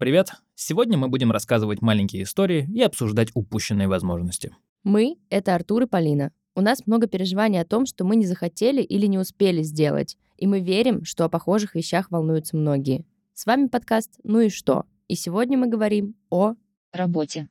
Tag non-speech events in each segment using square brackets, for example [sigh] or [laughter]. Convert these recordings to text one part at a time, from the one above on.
Привет! Сегодня мы будем рассказывать маленькие истории и обсуждать упущенные возможности. Мы — это Артур и Полина. У нас много переживаний о том, что мы не захотели или не успели сделать, и мы верим, что о похожих вещах волнуются многие. С вами подкаст «Ну и что?» И сегодня мы говорим о... работе.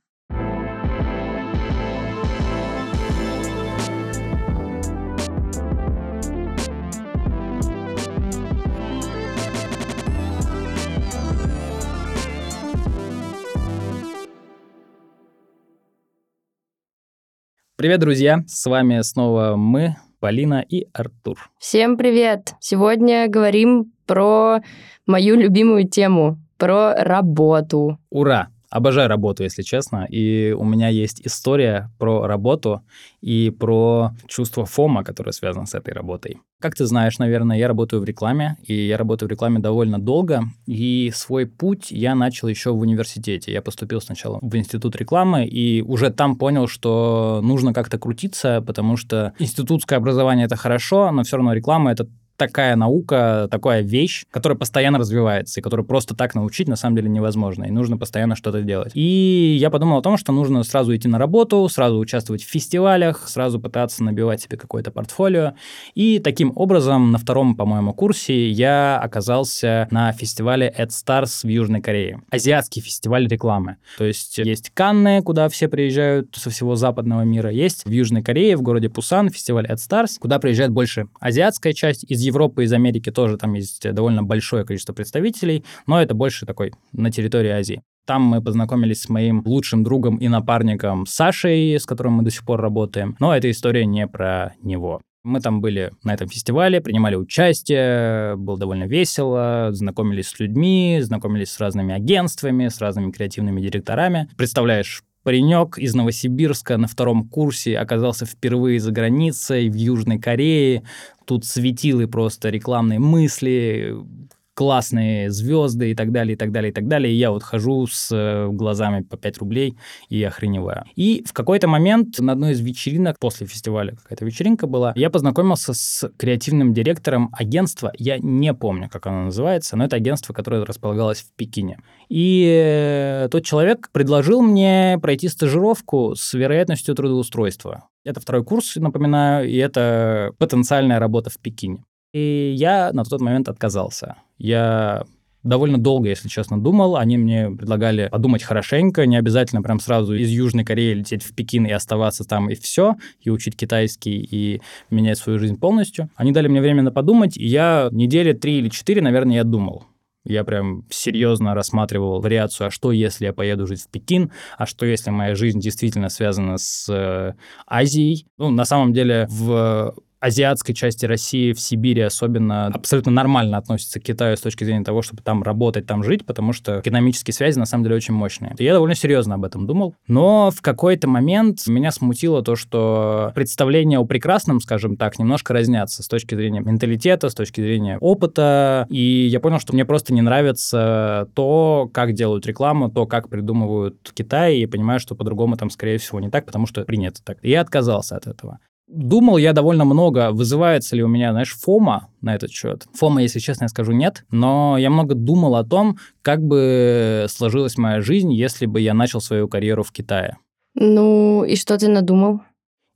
Привет, друзья! С вами снова мы, Полина и Артур. Всем привет! Сегодня говорим про мою любимую тему, про работу. Ура! Обожаю работу, если честно. И у меня есть история про работу и про чувство фома, которое связано с этой работой. Как ты знаешь, наверное, я работаю в рекламе, и я работаю в рекламе довольно долго, и свой путь я начал еще в университете. Я поступил сначала в институт рекламы, и уже там понял, что нужно как-то крутиться, потому что институтское образование — это хорошо, но все равно реклама — это такая наука, такая вещь, которая постоянно развивается, и которую просто так научить на самом деле невозможно, и нужно постоянно что-то делать. И я подумал о том, что нужно сразу идти на работу, сразу участвовать в фестивалях, сразу пытаться набивать себе какое-то портфолио. И таким образом на втором, по-моему, курсе я оказался на фестивале AdStars в Южной Корее. Азиатский фестиваль рекламы. То есть есть Канны, куда все приезжают со всего западного мира. Есть в Южной Корее, в городе Пусан, фестиваль AdStars, куда приезжает больше азиатская часть из Европы, из Америки тоже там есть довольно большое количество представителей, но это больше такой на территории Азии. Там мы познакомились с моим лучшим другом и напарником Сашей, с которым мы до сих пор работаем. Но эта история не про него. Мы там были на этом фестивале, принимали участие, было довольно весело, знакомились с людьми, знакомились с разными агентствами, с разными креативными директорами. Представляешь, Паренек из Новосибирска на втором курсе оказался впервые за границей в Южной Корее. Тут светилы просто рекламные мысли, классные звезды и так далее, и так далее, и так далее. И я вот хожу с э, глазами по 5 рублей и охреневаю. И в какой-то момент на одной из вечеринок, после фестиваля какая-то вечеринка была, я познакомился с креативным директором агентства. Я не помню, как оно называется, но это агентство, которое располагалось в Пекине. И э, тот человек предложил мне пройти стажировку с вероятностью трудоустройства. Это второй курс, напоминаю, и это потенциальная работа в Пекине. И я на тот момент отказался. Я довольно долго, если честно, думал. Они мне предлагали подумать хорошенько, не обязательно прям сразу из Южной Кореи лететь в Пекин и оставаться там и все, и учить китайский, и менять свою жизнь полностью. Они дали мне время на подумать, и я недели три или четыре, наверное, я думал. Я прям серьезно рассматривал вариацию, а что, если я поеду жить в Пекин, а что, если моя жизнь действительно связана с э, Азией. Ну, на самом деле, в азиатской части России, в Сибири особенно, абсолютно нормально относится к Китаю с точки зрения того, чтобы там работать, там жить, потому что экономические связи на самом деле очень мощные. Я довольно серьезно об этом думал. Но в какой-то момент меня смутило то, что представления о прекрасном, скажем так, немножко разнятся с точки зрения менталитета, с точки зрения опыта. И я понял, что мне просто не нравится то, как делают рекламу, то, как придумывают Китай, и понимаю, что по-другому там, скорее всего, не так, потому что принято так. И я отказался от этого. Думал я довольно много, вызывается ли у меня, знаешь, фома на этот счет. Фома, если честно, я скажу нет, но я много думал о том, как бы сложилась моя жизнь, если бы я начал свою карьеру в Китае. Ну, и что ты надумал?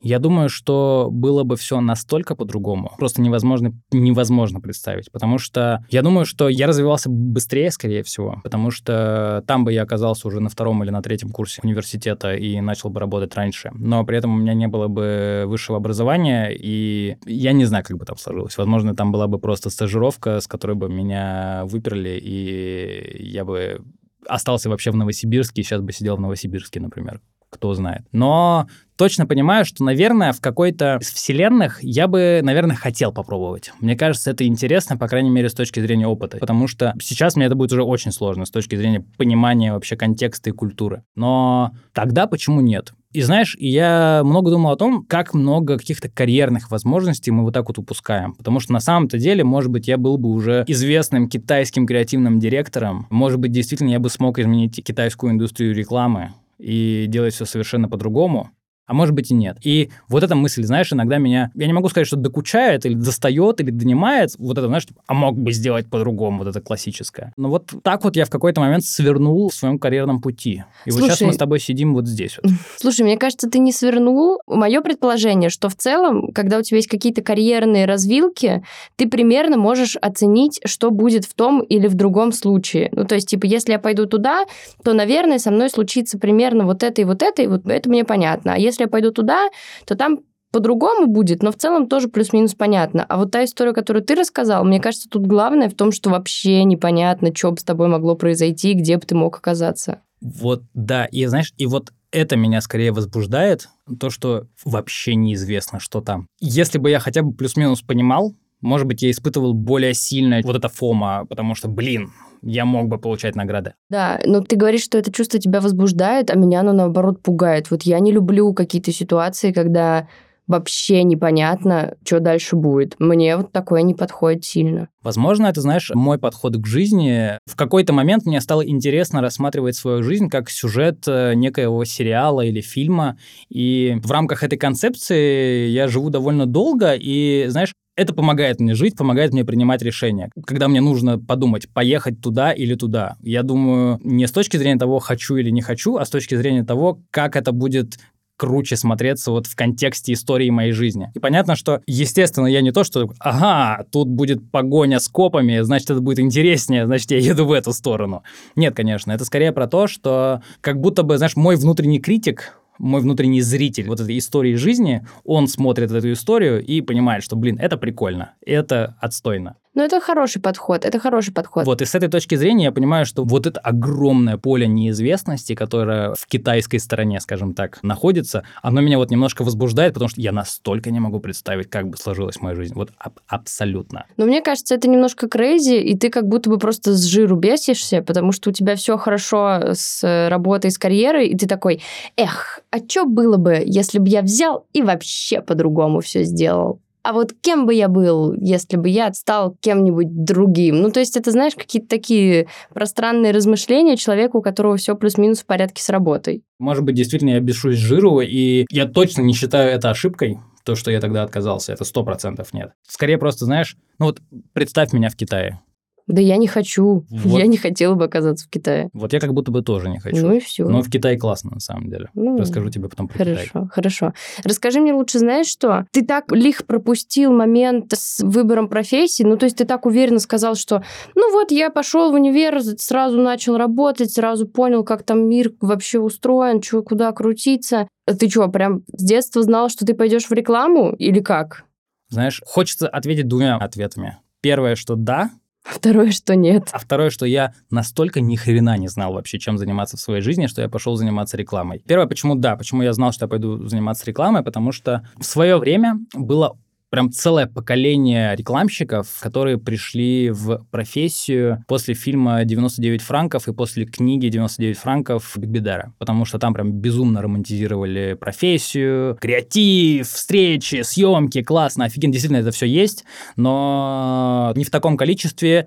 Я думаю, что было бы все настолько по-другому, просто невозможно, невозможно представить, потому что я думаю, что я развивался быстрее, скорее всего, потому что там бы я оказался уже на втором или на третьем курсе университета и начал бы работать раньше, но при этом у меня не было бы высшего образования, и я не знаю, как бы там сложилось. Возможно, там была бы просто стажировка, с которой бы меня выперли, и я бы остался вообще в Новосибирске, и сейчас бы сидел в Новосибирске, например кто знает. Но точно понимаю, что, наверное, в какой-то из вселенных я бы, наверное, хотел попробовать. Мне кажется, это интересно, по крайней мере, с точки зрения опыта. Потому что сейчас мне это будет уже очень сложно с точки зрения понимания вообще контекста и культуры. Но тогда почему нет? И знаешь, я много думал о том, как много каких-то карьерных возможностей мы вот так вот упускаем. Потому что на самом-то деле, может быть, я был бы уже известным китайским креативным директором. Может быть, действительно, я бы смог изменить китайскую индустрию рекламы и делать все совершенно по-другому. А может быть и нет. И вот эта мысль, знаешь, иногда меня, я не могу сказать, что докучает или достает, или донимает, вот это, знаешь, типа, а мог бы сделать по-другому, вот это классическое. Но вот так вот я в какой-то момент свернул в своем карьерном пути. И Слушай, вот сейчас мы с тобой сидим вот здесь вот. [laughs] Слушай, мне кажется, ты не свернул. Мое предположение, что в целом, когда у тебя есть какие-то карьерные развилки, ты примерно можешь оценить, что будет в том или в другом случае. Ну, то есть, типа, если я пойду туда, то, наверное, со мной случится примерно вот это и вот это, и вот это мне понятно. А если я пойду туда, то там по-другому будет, но в целом тоже плюс-минус понятно. А вот та история, которую ты рассказал, мне кажется, тут главное в том, что вообще непонятно, что бы с тобой могло произойти, где бы ты мог оказаться. Вот, да, и знаешь, и вот это меня скорее возбуждает, то, что вообще неизвестно, что там. Если бы я хотя бы плюс-минус понимал, может быть, я испытывал более сильное вот это фома, потому что, блин, я мог бы получать награды. Да, но ты говоришь, что это чувство тебя возбуждает, а меня оно, наоборот, пугает. Вот я не люблю какие-то ситуации, когда вообще непонятно, что дальше будет. Мне вот такое не подходит сильно. Возможно, это, знаешь, мой подход к жизни. В какой-то момент мне стало интересно рассматривать свою жизнь как сюжет э, некоего сериала или фильма. И в рамках этой концепции я живу довольно долго, и, знаешь, это помогает мне жить, помогает мне принимать решения. Когда мне нужно подумать, поехать туда или туда, я думаю не с точки зрения того, хочу или не хочу, а с точки зрения того, как это будет круче смотреться вот в контексте истории моей жизни. И понятно, что, естественно, я не то, что, ага, тут будет погоня с копами, значит, это будет интереснее, значит, я еду в эту сторону. Нет, конечно, это скорее про то, что как будто бы, знаешь, мой внутренний критик, мой внутренний зритель вот этой истории жизни, он смотрит эту историю и понимает, что, блин, это прикольно, это отстойно. Ну, это хороший подход, это хороший подход. Вот, и с этой точки зрения я понимаю, что вот это огромное поле неизвестности, которое в китайской стороне, скажем так, находится, оно меня вот немножко возбуждает, потому что я настолько не могу представить, как бы сложилась моя жизнь. Вот аб- абсолютно. Но мне кажется, это немножко крейзи, и ты как будто бы просто с жиру бесишься, потому что у тебя все хорошо с работой, с карьерой, и ты такой, эх, а что было бы, если бы я взял и вообще по-другому все сделал? А вот кем бы я был, если бы я стал кем-нибудь другим? Ну, то есть это, знаешь, какие-то такие пространные размышления человека, у которого все плюс-минус в порядке с работой. Может быть, действительно, я бешусь жиру, и я точно не считаю это ошибкой, то, что я тогда отказался, это сто процентов нет. Скорее просто, знаешь, ну вот представь меня в Китае. Да я не хочу. [laughs] Вот. Я не хотела бы оказаться в Китае. Вот я как будто бы тоже не хочу. Ну и все. Но в Китае классно, на самом деле. Ну, Расскажу тебе потом про хорошо, Китай. Хорошо, хорошо. Расскажи мне лучше, знаешь что? Ты так лих пропустил момент с выбором профессии, ну то есть ты так уверенно сказал, что ну вот я пошел в универ, сразу начал работать, сразу понял, как там мир вообще устроен, что куда крутиться. Ты что, прям с детства знал, что ты пойдешь в рекламу или как? Знаешь, хочется ответить двумя ответами. Первое, что да, Второе, что нет. А второе, что я настолько ни хрена не знал вообще, чем заниматься в своей жизни, что я пошел заниматься рекламой. Первое, почему да, почему я знал, что я пойду заниматься рекламой, потому что в свое время было прям целое поколение рекламщиков, которые пришли в профессию после фильма «99 франков» и после книги «99 франков» Бигбедера, потому что там прям безумно романтизировали профессию, креатив, встречи, съемки, классно, офигенно, действительно это все есть, но не в таком количестве,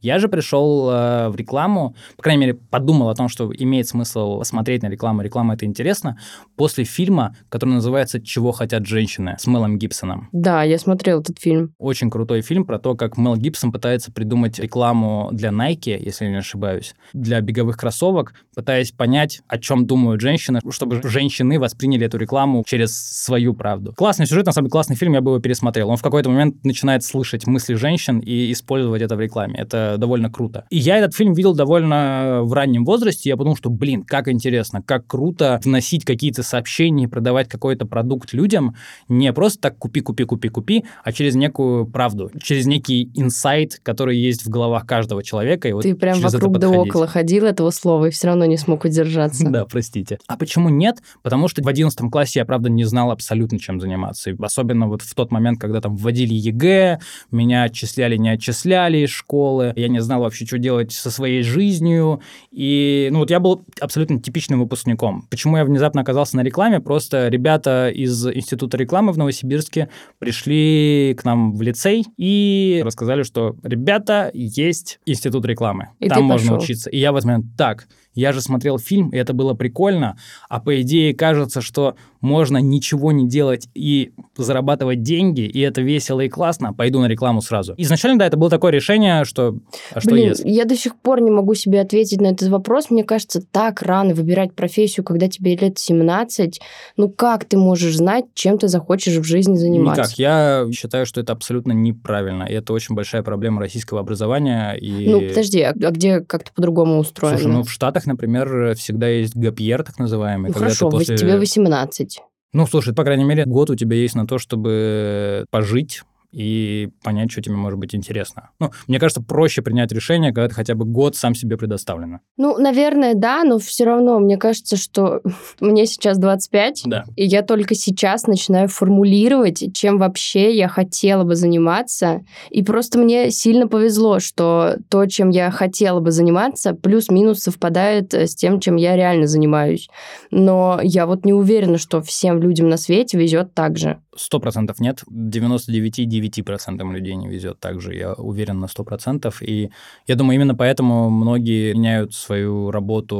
я же пришел э, в рекламу, по крайней мере, подумал о том, что имеет смысл смотреть на рекламу, реклама это интересно, после фильма, который называется «Чего хотят женщины» с Мелом Гибсоном. Да, я смотрел этот фильм. Очень крутой фильм про то, как Мел Гибсон пытается придумать рекламу для Nike, если я не ошибаюсь, для беговых кроссовок, пытаясь понять, о чем думают женщины, чтобы женщины восприняли эту рекламу через свою правду. Классный сюжет, на самом деле классный фильм, я бы его пересмотрел. Он в какой-то момент начинает слышать мысли женщин и использовать это в рекламе. Это довольно круто. И я этот фильм видел довольно в раннем возрасте. Я подумал, что, блин, как интересно, как круто вносить какие-то сообщения, продавать какой-то продукт людям не просто так купи, купи, купи, купи, а через некую правду, через некий инсайт, который есть в головах каждого человека. И вот Ты прям вокруг да около ходил этого слова и все равно не смог удержаться. [laughs] Да, простите. А почему нет? Потому что в 11 классе я, правда, не знал абсолютно, чем заниматься. особенно вот в тот момент, когда там вводили ЕГЭ, меня отчисляли, не отчисляли из школы я не знал вообще, что делать со своей жизнью. И, ну, вот я был абсолютно типичным выпускником. Почему я внезапно оказался на рекламе? Просто ребята из Института рекламы в Новосибирске пришли к нам в лицей и рассказали, что, ребята, есть Институт рекламы. И Там можно пошел. учиться. И я в этот момент, так, я же смотрел фильм, и это было прикольно, а по идее кажется, что можно ничего не делать и зарабатывать деньги, и это весело и классно, пойду на рекламу сразу. Изначально, да, это было такое решение, что... А что Блин, если? я до сих пор не могу себе ответить на этот вопрос. Мне кажется, так рано выбирать профессию, когда тебе лет 17. Ну как ты можешь знать, чем ты захочешь в жизни заниматься? Никак. Я считаю, что это абсолютно неправильно, и это очень большая проблема российского образования. И... Ну, подожди, а а где как-то по-другому устроено? Слушай, ну в Штатах, например, всегда есть гапьер, так называемый. Ну, хорошо, после... тебе 18. Ну, слушай, по крайней мере, год у тебя есть на то, чтобы пожить и понять, что тебе может быть интересно. Ну, мне кажется, проще принять решение, когда ты хотя бы год сам себе предоставлено. Ну, наверное, да, но все равно мне кажется, что [laughs] мне сейчас 25, Да. и я только сейчас начинаю формулировать, чем вообще я хотела бы заниматься. И просто мне сильно повезло, что то, чем я хотела бы заниматься, плюс-минус совпадает э, с тем, чем я реально занимаюсь. Но я вот не уверена, что всем людям на свете везет так же. Сто процентов нет, 99,9% людей не везет также, я уверен на сто процентов. И я думаю, именно поэтому многие меняют свою работу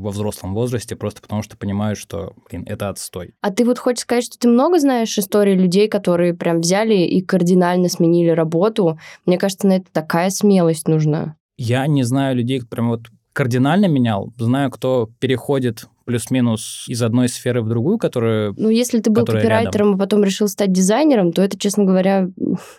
во взрослом возрасте, просто потому что понимают, что, блин, это отстой. А ты вот хочешь сказать, что ты много знаешь историй людей, которые прям взяли и кардинально сменили работу? Мне кажется, на это такая смелость нужна. Я не знаю людей, прям вот кардинально менял. Знаю, кто переходит плюс-минус из одной сферы в другую, которая... Ну, если ты был копирайтером, а потом решил стать дизайнером, то это, честно говоря,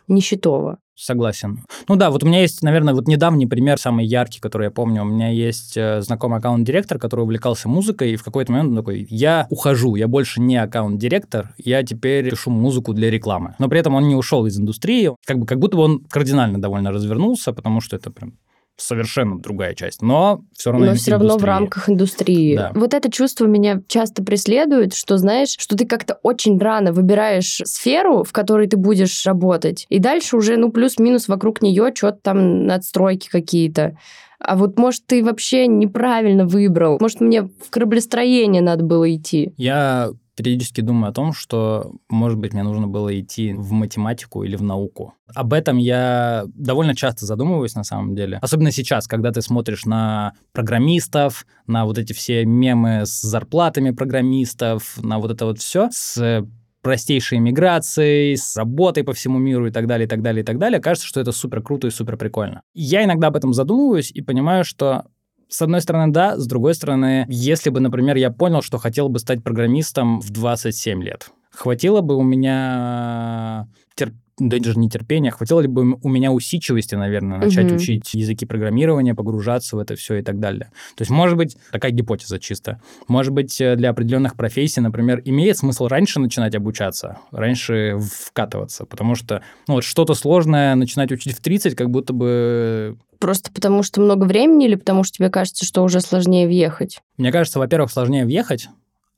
нищетово. Согласен. Ну да, вот у меня есть, наверное, вот недавний пример, самый яркий, который я помню. У меня есть э, знакомый аккаунт-директор, который увлекался музыкой, и в какой-то момент он такой, я ухожу, я больше не аккаунт-директор, я теперь пишу музыку для рекламы. Но при этом он не ушел из индустрии, как, бы, как будто бы он кардинально довольно развернулся, потому что это прям совершенно другая часть, но все равно Но все равно в индустрия. рамках индустрии. Да. Вот это чувство меня часто преследует, что, знаешь, что ты как-то очень рано выбираешь сферу, в которой ты будешь работать, и дальше уже, ну, плюс-минус вокруг нее что-то там надстройки какие-то. А вот, может, ты вообще неправильно выбрал. Может, мне в кораблестроение надо было идти. Я периодически думаю о том, что, может быть, мне нужно было идти в математику или в науку. Об этом я довольно часто задумываюсь на самом деле. Особенно сейчас, когда ты смотришь на программистов, на вот эти все мемы с зарплатами программистов, на вот это вот все, с простейшей миграцией, с работой по всему миру и так далее, и так далее, и так далее. Кажется, что это супер круто и супер прикольно. Я иногда об этом задумываюсь и понимаю, что с одной стороны, да, с другой стороны, если бы, например, я понял, что хотел бы стать программистом в 27 лет, хватило бы у меня терп- да даже не терпения, хватило ли бы у меня усидчивости, наверное, начать Мгм. учить языки программирования, погружаться в это все и так далее. То есть, может быть, такая гипотеза чисто. Может быть, э, для определенных профессий, например, имеет смысл раньше начинать обучаться, раньше вкатываться, потому что ну, вот что-то сложное начинать учить в 30, как будто бы Просто потому, что много времени или потому, что тебе кажется, что уже сложнее въехать? Мне кажется, во-первых, сложнее въехать,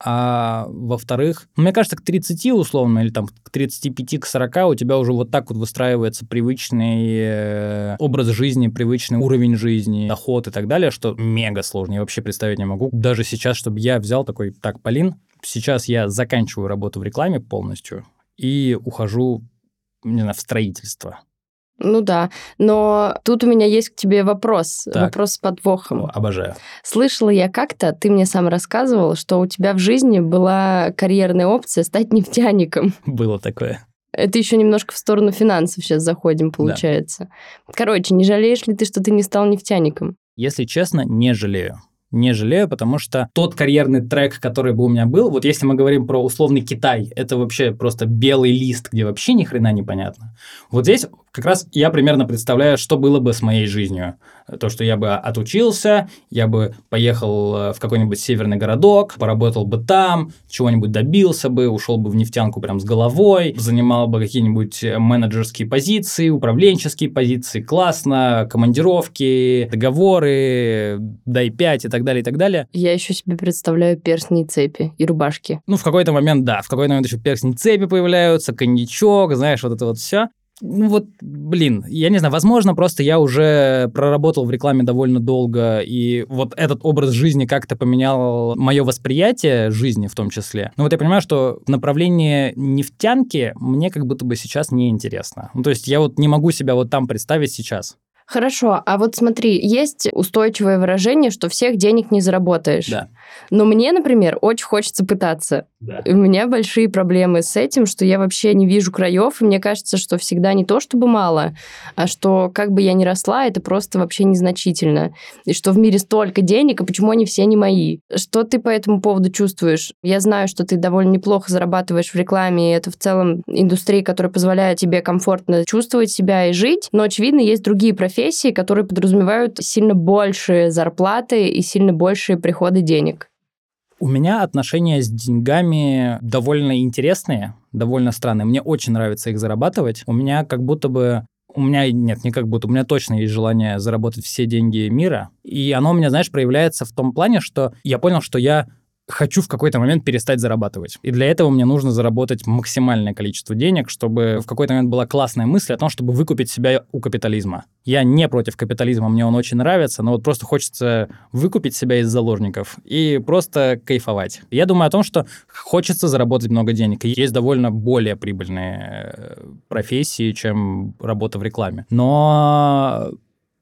а во-вторых, ну, мне кажется, к 30 условно, или там к 35, к 40 у тебя уже вот так вот выстраивается привычный э, образ жизни, привычный уровень жизни, доход и так далее, что мега сложно, я вообще представить не могу. Даже сейчас, чтобы я взял такой, так, Полин, сейчас я заканчиваю работу в рекламе полностью и ухожу, не знаю, в строительство. Ну да, но тут у меня есть к тебе вопрос, Так. вопрос с подвохом. О, обожаю. Слышала я как-то, ты мне сам рассказывал, что у тебя в жизни была карьерная опция стать нефтяником. [laughs] Было такое. Это еще немножко в сторону финансов сейчас заходим, получается. Короче, не жалеешь ли ты, что ты не стал нефтяником? Если честно, не жалею. Не жалею, потому что тот карьерный трек, который бы у меня был, вот если мы говорим про условный Китай, это вообще просто белый лист, где вообще ни хрена непонятно. Вот здесь как раз я примерно представляю, что было бы с моей жизнью. То, что я бы отучился, я бы поехал э, в какой-нибудь северный городок, поработал бы там, чего-нибудь добился бы, ушел бы в нефтянку прям с головой, занимал бы какие-нибудь э, менеджерские позиции, управленческие позиции, классно, командировки, договоры, дай 5 и так далее, и так далее. Я еще себе представляю перстни и цепи и рубашки. Ну, в какой-то момент, да, в какой-то момент еще перстни цепи появляются, коньячок, знаешь, вот это вот все. Ну вот, блин, я не знаю, возможно, просто я уже проработал в рекламе довольно долго, и вот этот образ жизни как-то поменял мое восприятие жизни в том числе. Но вот я понимаю, что направление нефтянки мне как будто бы сейчас неинтересно. Ну, то есть я вот не могу себя вот там представить сейчас. Хорошо, а вот смотри, есть устойчивое выражение, что всех денег не заработаешь. Да. Но мне, например, очень хочется пытаться. Да. У меня большие проблемы с этим, что я вообще не вижу краев, и мне кажется, что всегда не то, чтобы мало, а что как бы я ни росла, это просто вообще незначительно. И что в мире столько денег, и почему они все не мои. Что ты по этому поводу чувствуешь? Я знаю, что ты довольно неплохо зарабатываешь в рекламе, и это в целом индустрия, которая позволяет тебе комфортно чувствовать себя и жить, но, очевидно, есть другие профессии, которые подразумевают сильно большие зарплаты и сильно большие приходы денег. У меня отношения с деньгами довольно интересные, довольно странные. Мне очень нравится их зарабатывать. У меня как будто бы у меня нет, не как будто, у меня точно есть желание заработать все деньги мира. И оно у меня, знаешь, проявляется в том плане, что я понял, что я хочу в какой-то момент перестать зарабатывать. И для этого мне нужно заработать максимальное количество денег, чтобы в какой-то момент была классная мысль о том, чтобы выкупить себя у капитализма. Я не против капитализма, мне он очень нравится, но вот просто хочется выкупить себя из заложников и просто кайфовать. Я думаю о том, что хочется заработать много денег. Есть довольно более прибыльные э, профессии, чем работа в рекламе. Но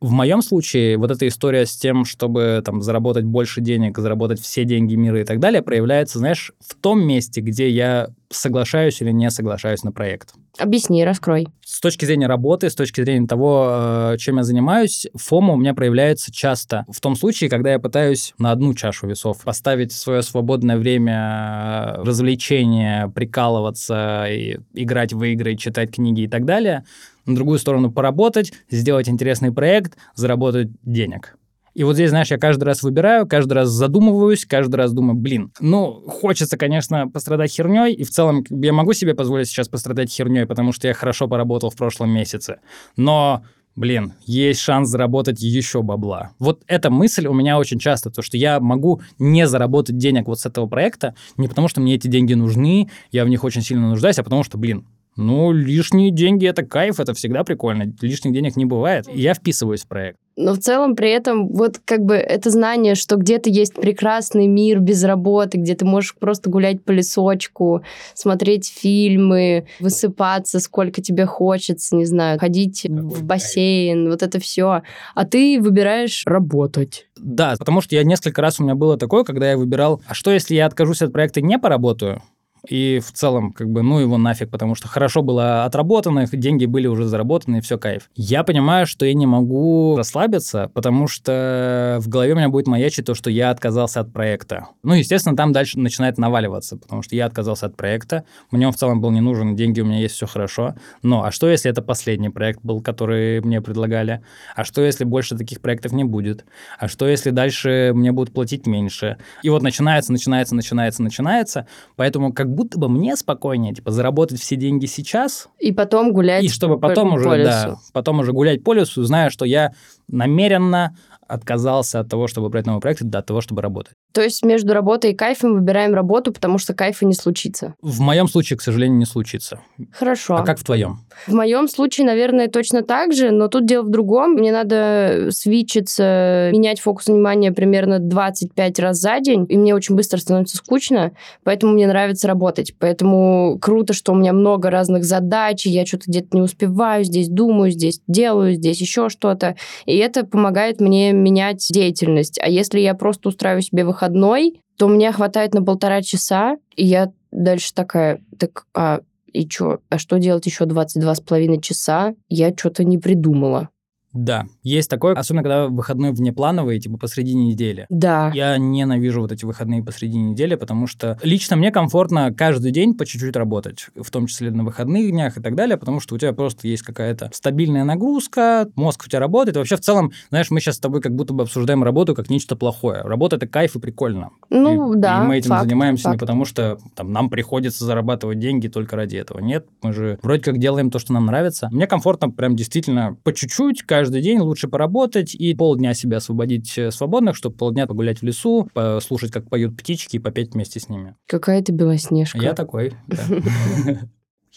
в моем случае вот эта история с тем, чтобы там заработать больше денег, заработать все деньги мира и так далее, проявляется, знаешь, в том месте, где я соглашаюсь или не соглашаюсь на проект. Объясни, раскрой. С точки зрения работы, с точки зрения того, э, чем я занимаюсь, фома у меня проявляется часто в том случае, когда я пытаюсь на одну чашу весов поставить свое свободное время э, развлечения, прикалываться, и играть в игры, читать книги и так далее – на другую сторону поработать, сделать интересный проект, заработать денег. И вот здесь, знаешь, я каждый раз выбираю, каждый раз задумываюсь, каждый раз думаю, блин, ну, хочется, конечно, пострадать херней, и в целом я могу себе позволить сейчас пострадать херней, потому что я хорошо поработал в прошлом месяце. Но блин, есть шанс заработать еще бабла. Вот эта мысль у меня очень часто, то, что я могу не заработать денег вот с этого проекта, не потому что мне эти деньги нужны, я в них очень сильно нуждаюсь, а потому что, блин, ну, лишние деньги — это кайф, это всегда прикольно. Лишних денег не бывает. Я вписываюсь в проект. Но в целом при этом вот как бы это знание, что где-то есть прекрасный мир без работы, где ты можешь просто гулять по лесочку, смотреть фильмы, высыпаться сколько тебе хочется, не знаю, ходить Какой в бассейн, кайф. вот это все. А ты выбираешь работать. Да, потому что я несколько раз у меня было такое, когда я выбирал, а что если я откажусь от проекта и не поработаю? И в целом, как бы, ну его нафиг, потому что хорошо было отработано, деньги были уже заработаны, и все кайф. Я понимаю, что я не могу расслабиться, потому что в голове у меня будет маячить то, что я отказался от проекта. Ну, естественно, там дальше начинает наваливаться, потому что я отказался от проекта, мне он в целом был не нужен, деньги у меня есть, все хорошо. Но, а что, если это последний проект был, который мне предлагали? А что, если больше таких проектов не будет? А что, если дальше мне будут платить меньше? И вот начинается, начинается, начинается, начинается, поэтому как будто бы мне спокойнее, типа, заработать все деньги сейчас. И потом гулять И чтобы потом по, уже, по лесу. да, потом уже гулять по лесу, зная, что я намеренно отказался от того, чтобы брать новый проект, до того, чтобы работать. То есть между работой и кайфом выбираем работу, потому что кайфа не случится? В моем случае, к сожалению, не случится. Хорошо. А как в твоем? В моем случае, наверное, точно так же, но тут дело в другом. Мне надо свичиться, менять фокус внимания примерно 25 раз за день, и мне очень быстро становится скучно, поэтому мне нравится работать. Поэтому круто, что у меня много разных задач, и я что-то где-то не успеваю, здесь думаю, здесь делаю, здесь еще что-то. И это помогает мне менять деятельность. А если я просто устраиваю себе выходной, то мне хватает на полтора часа, и я дальше такая, так, а и что, а что делать еще 22 с половиной часа? Я что-то не придумала. Да, есть такое, особенно когда выходной внеплановый, типа посреди недели. Да. Я ненавижу вот эти выходные посреди недели, потому что лично мне комфортно каждый день по чуть-чуть работать, в том числе на выходных днях и так далее, потому что у тебя просто есть какая-то стабильная нагрузка, мозг у тебя работает. И вообще в целом, знаешь, мы сейчас с тобой как будто бы обсуждаем работу как нечто плохое. Работа — это кайф и прикольно. Ну, и, да, И мы этим факт, занимаемся факт. не потому, что там, нам приходится зарабатывать деньги только ради этого. Нет, мы же вроде как делаем то, что нам нравится. Мне комфортно прям действительно по чуть-чуть каждый день лучше поработать и полдня себя освободить э, свободных, чтобы полдня погулять в лесу, послушать, как поют птички и попеть вместе с ними. Какая ты белоснежка. Я такой, [laughs] да.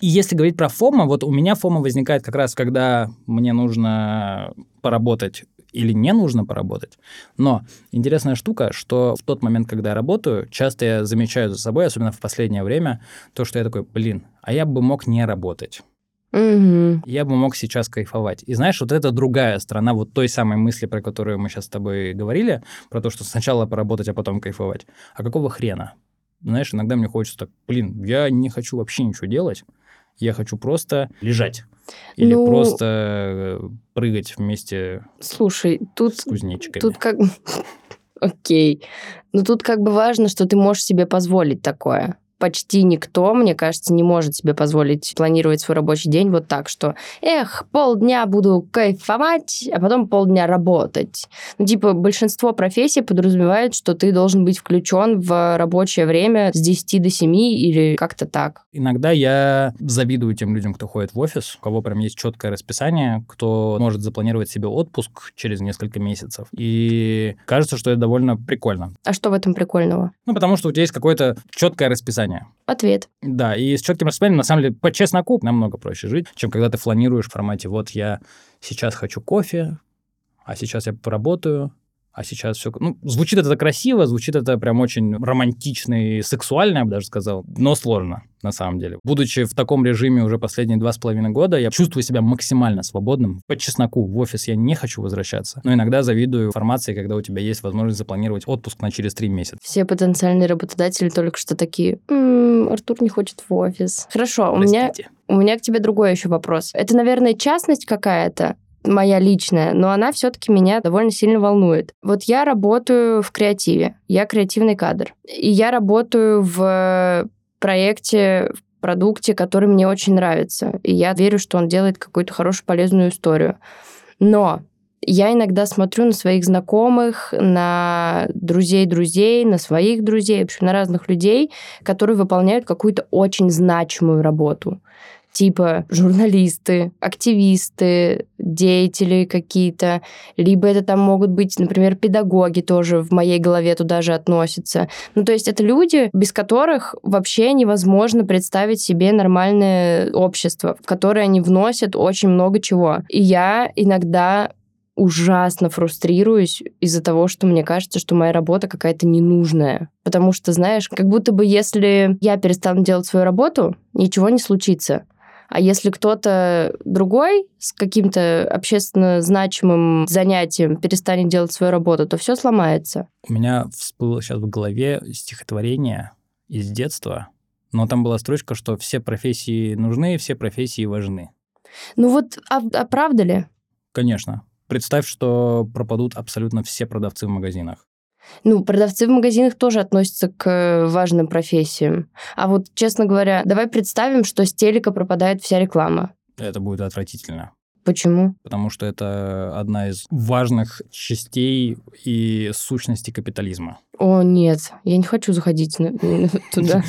И если говорить про фома, вот у меня фома возникает как раз, когда мне нужно поработать или не нужно поработать. Но интересная штука, что в тот момент, когда я работаю, часто я замечаю за собой, особенно в последнее время, то, что я такой, блин, а я бы мог не работать. Мгм. Я бы мог сейчас кайфовать. И знаешь, вот это другая сторона вот той самой мысли, про которую мы сейчас с тобой говорили, про то, что сначала поработать, а потом кайфовать. А какого хрена? Знаешь, иногда мне хочется так, блин, я не хочу вообще ничего делать, я хочу просто лежать. Или Ну- просто э, прыгать вместе Слушай, тут с кузнечиками. Тут как... [laughs] Окей. Но тут как бы важно, что ты можешь себе позволить такое. Почти никто, мне кажется, не может себе позволить планировать свой рабочий день вот так, что, эх, полдня буду кайфовать, а потом полдня работать. Ну, типа, большинство профессий подразумевает, что ты должен быть включен в рабочее время с 10 до 7 или как-то так. Иногда я завидую тем людям, кто ходит в офис, у кого прям есть четкое расписание, кто может запланировать себе отпуск через несколько месяцев. И кажется, что это довольно прикольно. А что в этом прикольного? Ну, потому что у тебя есть какое-то четкое расписание. Ответ. Да, и с четким расписанием, на самом деле, по чесноку намного проще жить, чем когда ты фланируешь в формате «вот я сейчас хочу кофе, а сейчас я поработаю, а сейчас все... Ну, звучит это красиво, звучит это прям очень романтично и сексуально, я бы даже сказал, но сложно на самом деле. Будучи в таком режиме уже последние два с половиной года, я чувствую себя максимально свободным. По чесноку, в офис я не хочу возвращаться, но иногда завидую формации, когда у тебя есть возможность запланировать отпуск на через три месяца. Все потенциальные работодатели только что такие, «М, Артур не хочет в офис. Хорошо, у меня Простите. У меня к тебе другой еще вопрос. Это, наверное, частность какая-то, моя личная, но она все-таки меня довольно сильно волнует. Вот я работаю в креативе, я креативный кадр, и я работаю в проекте, в продукте, который мне очень нравится, и я верю, что он делает какую-то хорошую, полезную историю. Но я иногда смотрю на своих знакомых, на друзей друзей, на своих друзей, в общем, на разных людей, которые выполняют какую-то очень значимую работу типа журналисты, активисты, деятели какие-то, либо это там могут быть, например, педагоги тоже в моей голове туда же относятся. Ну, то есть это люди, без которых вообще невозможно представить себе нормальное общество, в которое они вносят очень много чего. И я иногда ужасно фрустрируюсь из-за того, что мне кажется, что моя работа какая-то ненужная. Потому что, знаешь, как будто бы если я перестану делать свою работу, ничего не случится. А если кто-то другой с каким-то общественно значимым занятием перестанет делать свою работу, то все сломается. У меня всплыло сейчас в голове стихотворение из детства, но там была строчка, что все профессии нужны, все профессии важны. Ну вот, а, а правда ли? Конечно. Представь, что пропадут абсолютно все продавцы в магазинах. Ну, продавцы в магазинах тоже относятся к э, важным профессиям. А вот, честно говоря, давай представим, что с телека пропадает вся реклама. Это будет отвратительно. Почему? Потому что это одна из важных частей и сущностей капитализма. О, нет, я не хочу заходить [laughs] туда.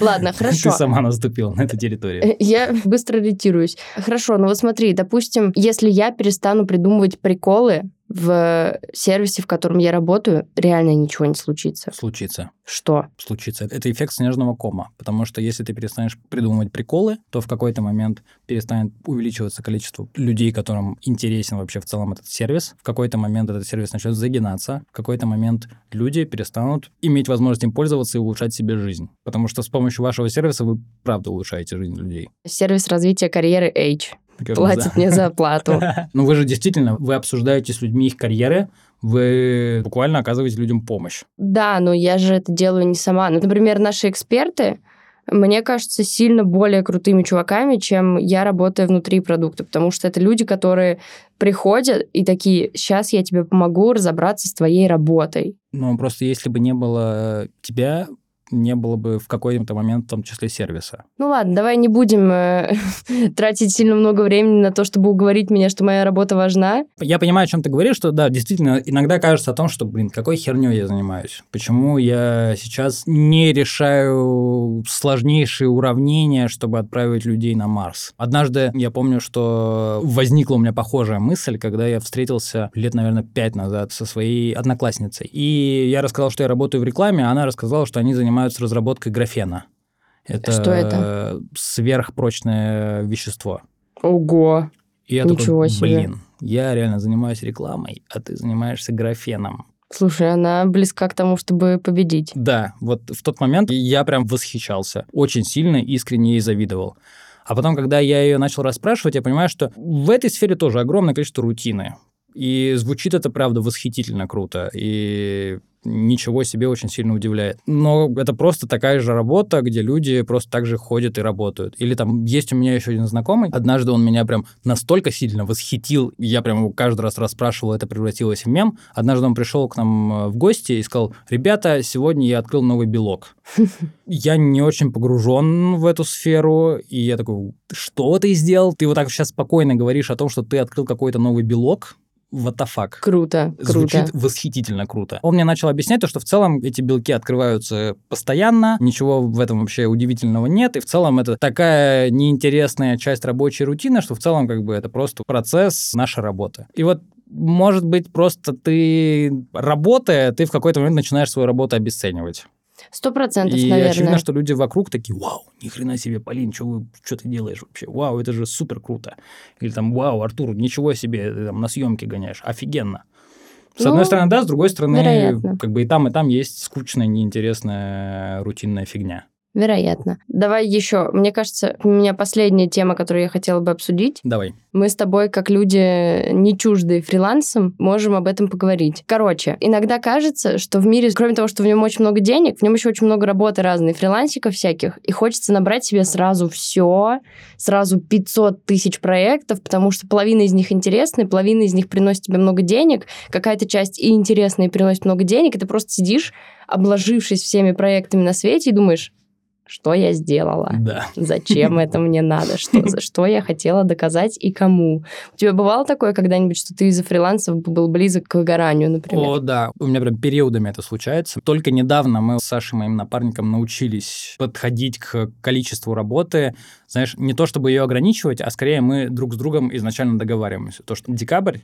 Ладно, хорошо. Ты сама наступила на эту территорию. [laughs] Я быстро ориентируюсь. Хорошо, ну вот смотри, допустим, если я перестану придумывать приколы в сервисе, в котором я работаю, реально ничего не случится. Случится. Что? случится. Это эффект снежного кома, потому что если ты перестанешь придумывать приколы, то в какой-то момент перестанет увеличиваться количество людей, которым интересен вообще в целом этот сервис. В какой-то момент этот сервис начнет загинаться. В какой-то момент люди перестанут иметь возможность им пользоваться и улучшать себе жизнь. Потому что с помощью вашего сервиса вы правда улучшаете жизнь людей. Сервис развития карьеры H Как бы, платит да. мне за оплату. [laughs] Ну вы же действительно, вы обсуждаете с людьми их карьеры, вы буквально оказываете людям помощь. Да, но я же это делаю не сама. Ну, Например, наши эксперты, мне кажется, сильно более крутыми чуваками, чем я работаю внутри продукта, потому что это люди, которые приходят и такие, сейчас я тебе помогу разобраться с твоей работой. Ну, просто если бы не было тебя, не было бы в какой-то момент, в том числе, сервиса. Ну ладно, давай не будем э, [laughs] тратить сильно много времени на то, чтобы уговорить меня, что моя работа важна. Я понимаю, о чем ты говоришь, что да, действительно, иногда кажется о том, что, блин, какой херней я занимаюсь. Почему я сейчас не решаю сложнейшие уравнения, чтобы отправить людей на Марс. Однажды я помню, что возникла у меня похожая мысль, когда я встретился лет, наверное, пять назад со своей одноклассницей. И я рассказал, что я работаю в рекламе, а она рассказала, что они занимаются разработкой графена. Это, Что это? сверхпрочное вещество. Ого. И я Ничего такой, себе. блин, я реально занимаюсь рекламой, а ты занимаешься графеном. Слушай, она близка к тому, чтобы победить. Да, вот в тот момент я прям восхищался. Очень сильно, искренне ей завидовал. А потом, когда я ее начал расспрашивать, я понимаю, что в этой сфере тоже огромное количество рутины. И звучит это, правда, восхитительно круто. И ничего себе очень сильно удивляет. Но это просто такая же работа, где люди просто так же ходят и работают. Или там есть у меня еще один знакомый. Однажды он меня прям настолько сильно восхитил, я прям его каждый раз расспрашивал, это превратилось в мем. Однажды он пришел к нам э, в гости и сказал, ребята, сегодня я открыл новый белок. [laughs] Я не очень погружен в эту сферу, и я такой, что ты сделал? Ты вот так сейчас спокойно говоришь о том, что ты открыл какой-то новый белок? What the fuck? Круто, круто. Звучит восхитительно круто. Он мне начал объяснять то, что в целом эти белки открываются постоянно, ничего в этом вообще удивительного нет, и в целом это такая неинтересная часть рабочей рутины, что в целом как бы это просто процесс нашей работы. И вот может быть, просто ты, работая, ты в какой-то момент начинаешь свою работу обесценивать. Сто процентов, И наверное. очевидно, что люди вокруг такие, вау, ни хрена себе, Полин, что, что ты делаешь вообще? Вау, это же супер круто. Или там, вау, Артур, ничего себе, ты там на съемки гоняешь, офигенно. С Ну, одной стороны, да, с другой стороны, вероятно. как бы и там, и там есть скучная, неинтересная, рутинная фигня. Вероятно. Давай еще. Мне кажется, у меня последняя тема, которую я хотела бы обсудить. Давай. Мы с тобой, как люди не чуждые фрилансом, можем об этом поговорить. Короче, иногда кажется, что в мире, кроме того, что в нем очень много денег, в нем еще очень много работы разной, фрилансиков всяких, и хочется набрать себе сразу все, сразу 500 тысяч проектов, потому что половина из них интересны, половина из них приносит тебе много денег, какая-то часть и интересная, и приносит много денег, и ты просто сидишь, обложившись всеми проектами на свете, и думаешь, что я сделала? Да. Зачем это мне надо? Что, за- что я хотела доказать и кому? У тебя бывало такое когда-нибудь, что ты из-за фриланса был близок к выгоранию, например? О, да. У меня прям периодами это случается. Только недавно мы с Сашей, моим напарником, научились подходить к количеству работы. Знаешь, не то чтобы ее ограничивать, а скорее мы друг с другом изначально договариваемся. То, что декабрь,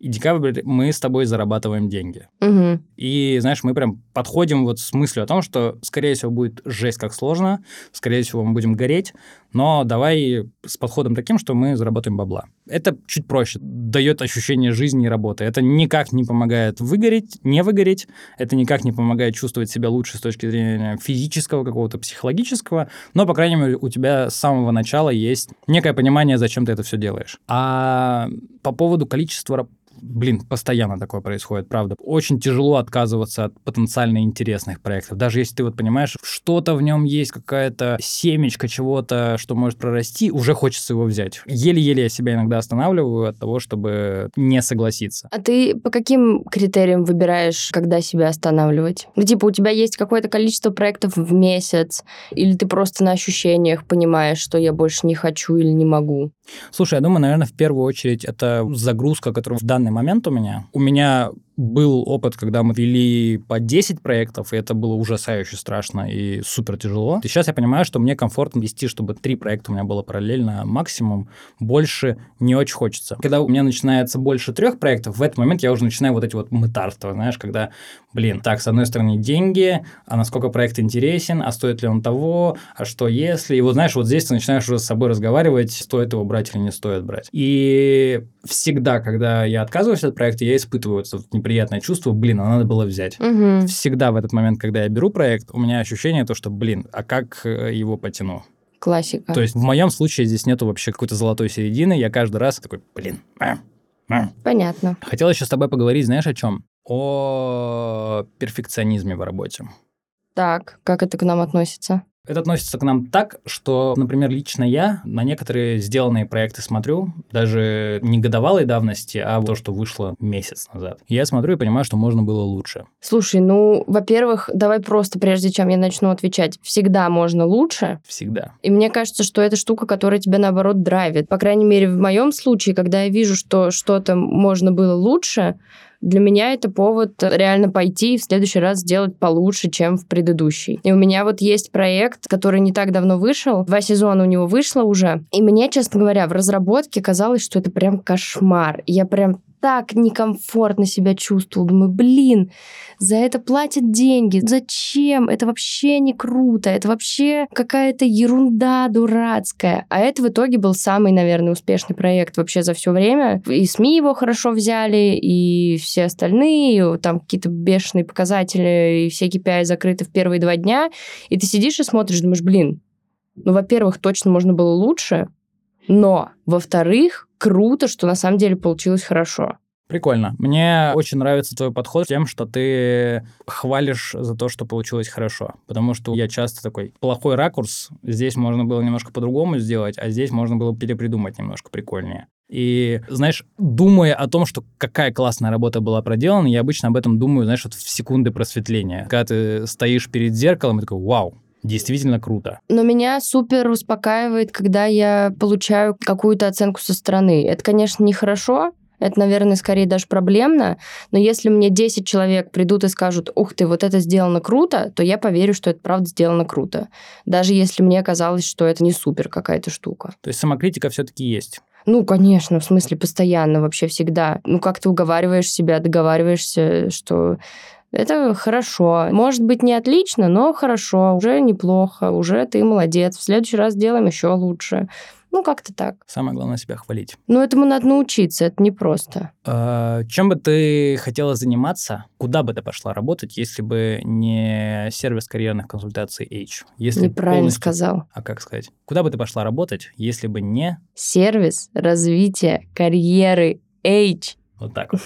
и декабрь мы с тобой зарабатываем деньги. Мгм. И, знаешь, мы прям подходим вот с мыслью о том, что, скорее всего, будет жесть как сложно, скорее всего, мы будем гореть, но давай с подходом таким, что мы заработаем бабла. Это чуть проще, дает ощущение жизни и работы. Это никак не помогает выгореть, не выгореть, это никак не помогает чувствовать себя лучше с точки зрения физического, какого-то психологического, но, по крайней мере, у тебя с самого начала есть некое понимание, зачем ты это все делаешь. А по поводу количества Блин, постоянно такое происходит, правда. Очень тяжело отказываться от потенциально интересных проектов. Даже если ты вот понимаешь, что-то в нем есть, какая-то семечко чего-то, что может прорасти, уже хочется его взять. Еле-еле я себя иногда останавливаю от того, чтобы не согласиться. А ты по каким критериям выбираешь, когда себя останавливать? Ну, типа, у тебя есть какое-то количество проектов в месяц, или ты просто на ощущениях понимаешь, что я больше не хочу или не могу? Слушай, я думаю, наверное, в первую очередь это загрузка, которая в данный момент у меня. У меня был опыт, когда мы вели по 10 проектов, и это было ужасающе страшно и супер тяжело. И сейчас я понимаю, что мне комфортно вести, чтобы три проекта у меня было параллельно максимум. Больше не очень хочется. Когда у меня начинается больше трех проектов, в этот момент я уже начинаю вот эти вот мытарства, знаешь, когда, блин, так, с одной стороны деньги, а насколько проект интересен, а стоит ли он того, а что если. И вот, знаешь, вот здесь ты начинаешь уже с собой разговаривать, стоит его брать или не стоит брать. И всегда, когда я отказываюсь от проекта, я испытываю это вот неприятное чувство, блин, а надо было взять. Угу. Всегда в этот момент, когда я беру проект, у меня ощущение то, что, блин, а как э, его потяну? Классика. То есть в моем случае здесь нету вообще какой-то золотой середины, я каждый раз такой, блин, а, а». Понятно. Хотел еще с тобой поговорить, знаешь, о чем? О перфекционизме в работе. Так, как это к нам относится? Это относится к нам так, что, например, лично я на некоторые сделанные проекты смотрю, даже не годовалой давности, а то, что вышло месяц назад. Я смотрю и понимаю, что можно было лучше. Слушай, ну, во-первых, давай просто, прежде чем я начну отвечать, всегда можно лучше. Всегда. И мне кажется, что это штука, которая тебя, наоборот, драйвит. По крайней мере, в моем случае, когда я вижу, что что-то можно было лучше, для меня это повод реально пойти и в следующий раз сделать получше, чем в предыдущий. И у меня вот есть проект, который не так давно вышел. Два сезона у него вышло уже. И мне, честно говоря, в разработке казалось, что это прям кошмар. Я прям так некомфортно себя чувствовала. Думаю, блин, за это платят деньги. Зачем? Это вообще не круто. Это вообще какая-то ерунда дурацкая. А это в итоге был самый, наверное, успешный проект вообще за все время. И СМИ его хорошо взяли, и все остальные, там какие-то бешеные показатели, и все KPI закрыты в первые два дня. И ты сидишь и смотришь, думаешь, блин, ну, во-первых, точно можно было лучше, но, во-вторых, круто, что на самом деле получилось хорошо. Прикольно. Мне очень нравится твой подход тем, что ты хвалишь за то, что получилось хорошо. Потому что я часто такой, плохой ракурс, здесь можно было немножко по-другому сделать, а здесь можно было перепридумать немножко прикольнее. И, знаешь, думая о том, что какая классная работа была проделана, я обычно об этом думаю, знаешь, вот в секунды просветления. Когда ты стоишь перед зеркалом и такой, вау, действительно круто. Но меня супер успокаивает, когда я получаю какую-то оценку со стороны. Это, конечно, нехорошо, это, наверное, скорее даже проблемно, но если мне 10 человек придут и скажут, ух ты, вот это сделано круто, то я поверю, что это правда сделано круто. Даже если мне казалось, что это не супер какая-то штука. То есть самокритика все-таки есть. Ну, конечно, в смысле постоянно, вообще всегда. Ну, как ты уговариваешь себя, договариваешься, что это хорошо. Может быть, не отлично, но хорошо, уже неплохо, уже ты молодец. В следующий раз сделаем еще лучше. Ну, как-то так. Самое главное себя хвалить. Ну, этому надо научиться, это непросто. А, чем бы ты хотела заниматься? Куда бы ты пошла работать, если бы не сервис карьерных консультаций H? Если Неправильно полностью... сказал. А как сказать? Куда бы ты пошла работать, если бы не... Сервис развития карьеры H. Вот так вот.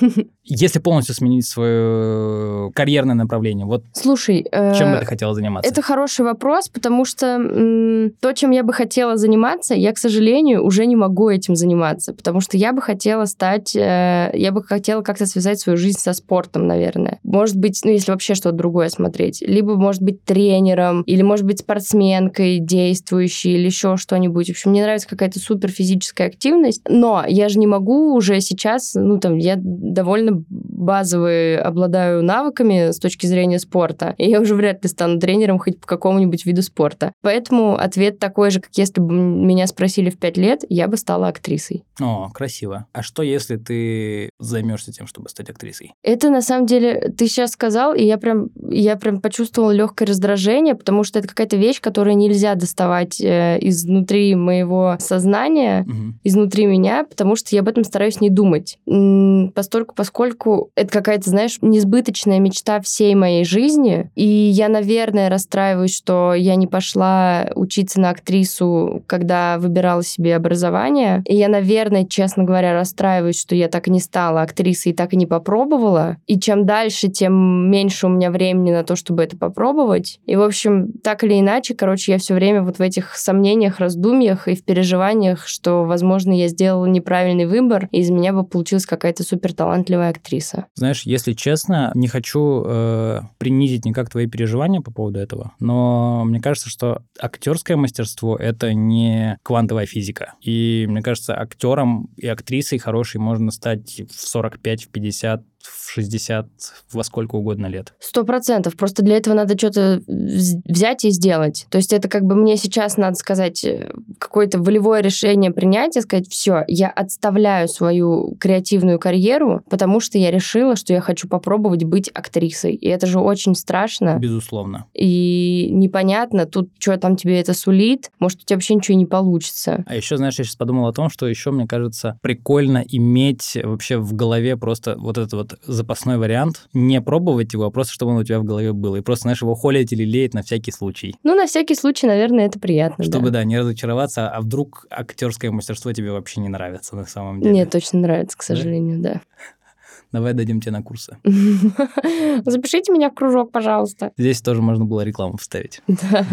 Если полностью сменить свое карьерное направление, вот Слушай, чем бы э, ты хотела заниматься? это хороший вопрос, потому что м, то, чем я бы хотела заниматься, я, к сожалению, уже не могу этим заниматься, потому что я бы хотела стать, э, я бы хотела как-то связать свою жизнь со спортом, наверное. Может быть, ну, если вообще что-то другое смотреть. Либо, может быть, тренером, или, может быть, спортсменкой действующей, или еще что-нибудь. В общем, мне нравится какая-то супер физическая активность, но я же не могу уже сейчас, ну, там, я довольно базовые обладаю навыками с точки зрения спорта, и я уже вряд ли стану тренером хоть по какому-нибудь виду спорта. Поэтому ответ такой же, как если бы меня спросили в пять лет, я бы стала актрисой. О, красиво. А что, если ты займешься тем, чтобы стать актрисой? Это на самом деле, ты сейчас сказал, и я прям, я прям почувствовала легкое раздражение, потому что это какая-то вещь, которую нельзя доставать э, изнутри моего сознания, Мгм. изнутри меня, потому что я об этом стараюсь не думать. М, Постольку, поскольку это какая-то, знаешь, несбыточная мечта всей моей жизни, и я, наверное, расстраиваюсь, что я не пошла учиться на актрису, когда выбирала себе образование, и я, наверное, честно говоря, расстраиваюсь, что я так и не стала актрисой и так и не попробовала, и чем дальше, тем меньше у меня времени на то, чтобы это попробовать. И, в общем, так или иначе, короче, я все время вот в этих сомнениях, раздумьях и в переживаниях, что, возможно, я сделала неправильный выбор, и из меня бы получилась какая-то супер талантливая актриса. Знаешь, если честно, не хочу э, принизить никак твои переживания по поводу этого, но мне кажется, что актерское мастерство — это не квантовая физика. И мне кажется, актером и актрисой хорошей можно стать в 45, в 50, в 60, во сколько угодно лет. Сто процентов. Просто для этого надо что-то вз- взять и сделать. То есть это как бы мне сейчас надо сказать э, какое-то волевое решение принять и сказать, все, я отставляю свою креативную карьеру, потому что я решила, что я хочу попробовать быть актрисой. И это же очень страшно. Безусловно. И непонятно, тут что там тебе это сулит, может, у тебя вообще ничего не получится. А еще, знаешь, я сейчас подумал о том, что еще, мне кажется, прикольно иметь вообще в голове просто вот этот вот запасной вариант, не пробовать его, а просто чтобы он у тебя в голове был. И просто, знаешь, его холить или леять на всякий случай. Ну, на всякий случай, наверное, это приятно. Чтобы, да. да, не разочароваться, а вдруг актерское мастерство тебе вообще не нравится на самом деле. Мне точно нравится, к сожалению, да. [laughs] Давай дадим тебе на курсы. [laughs] Запишите меня в кружок, пожалуйста. Здесь тоже можно было рекламу вставить. [laughs] Да.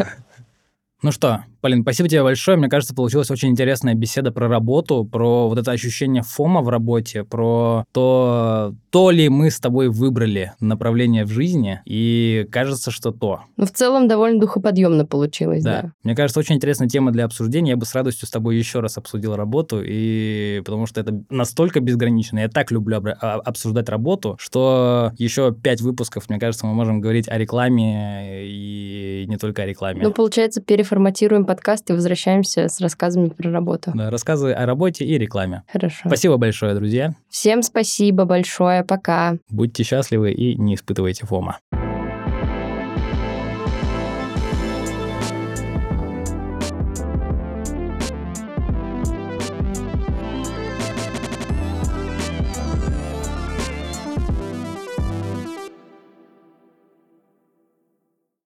Ну что, Полин, спасибо тебе большое. Мне кажется, получилась очень интересная беседа про работу, про вот это ощущение фома в работе, про то, то ли мы с тобой выбрали направление в жизни, и кажется, что то. Ну, в целом, довольно духоподъемно получилось, Да. да. Мне кажется, очень интересная тема для обсуждения. Я бы с радостью с тобой еще раз обсудил работу, и потому что это настолько безгранично. Я так люблю обра- а- обсуждать работу, что еще пять выпусков, мне кажется, мы можем говорить о рекламе и не только о рекламе. Ну, получается, переформатируем подкаст и возвращаемся с рассказами про работу. Да, рассказы о работе и рекламе. Хорошо. Спасибо большое, друзья. Всем спасибо большое. Пока. Будьте счастливы и не испытывайте фома.